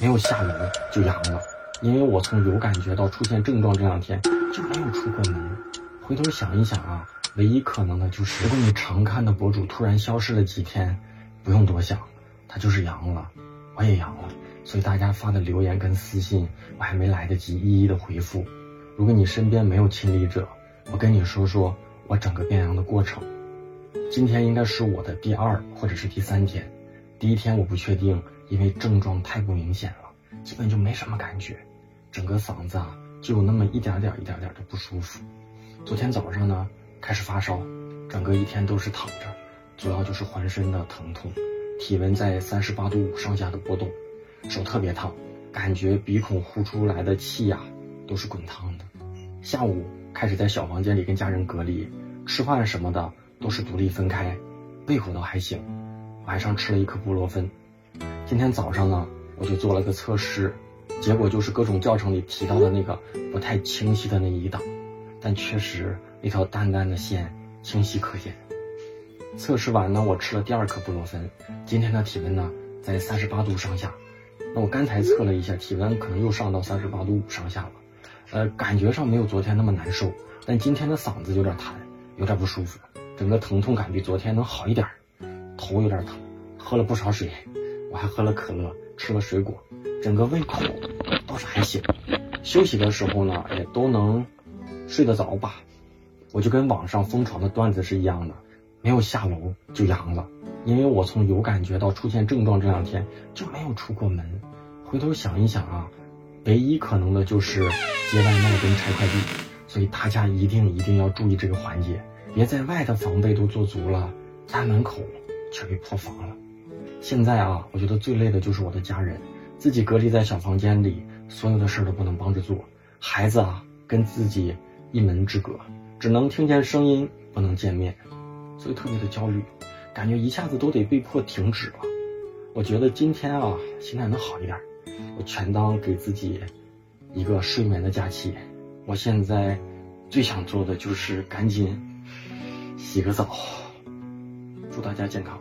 没有下楼就阳了，因为我从有感觉到出现症状这两天就没有出过门。回头想一想啊，唯一可能的就是，如果你常看的博主突然消失了几天，不用多想，他就是阳了，我也阳了。所以大家发的留言跟私信，我还没来得及一一的回复。如果你身边没有亲历者，我跟你说说我整个变阳的过程。今天应该是我的第二或者是第三天，第一天我不确定。因为症状太不明显了，基本就没什么感觉，整个嗓子啊就有那么一点点、一点点的不舒服。昨天早上呢开始发烧，整个一天都是躺着，主要就是浑身的疼痛，体温在三十八度五上下的波动，手特别烫，感觉鼻孔呼出来的气呀都是滚烫的。下午开始在小房间里跟家人隔离，吃饭什么的都是独立分开，胃口倒还行，晚上吃了一颗布洛芬。今天早上呢，我就做了个测试，结果就是各种教程里提到的那个不太清晰的那一档，但确实那条淡淡的线清晰可见。测试完呢，我吃了第二颗布洛芬，今天的体温呢在三十八度上下。那我刚才测了一下，体温可能又上到三十八度五上下了，呃，感觉上没有昨天那么难受，但今天的嗓子有点痰，有点不舒服，整个疼痛感比昨天能好一点，头有点疼，喝了不少水。我还喝了可乐，吃了水果，整个胃口倒是还行。休息的时候呢，也都能睡得着吧。我就跟网上疯传的段子是一样的，没有下楼就阳了。因为我从有感觉到出现症状这两天就没有出过门。回头想一想啊，唯一可能的就是接外卖跟拆快递。所以大家一定一定要注意这个环节，别在外的防备都做足了，家门口却被破防了。现在啊，我觉得最累的就是我的家人，自己隔离在小房间里，所有的事儿都不能帮着做。孩子啊，跟自己一门之隔，只能听见声音，不能见面，所以特别的焦虑，感觉一下子都得被迫停止了。我觉得今天啊，心态能好一点，我全当给自己一个睡眠的假期。我现在最想做的就是赶紧洗个澡。祝大家健康。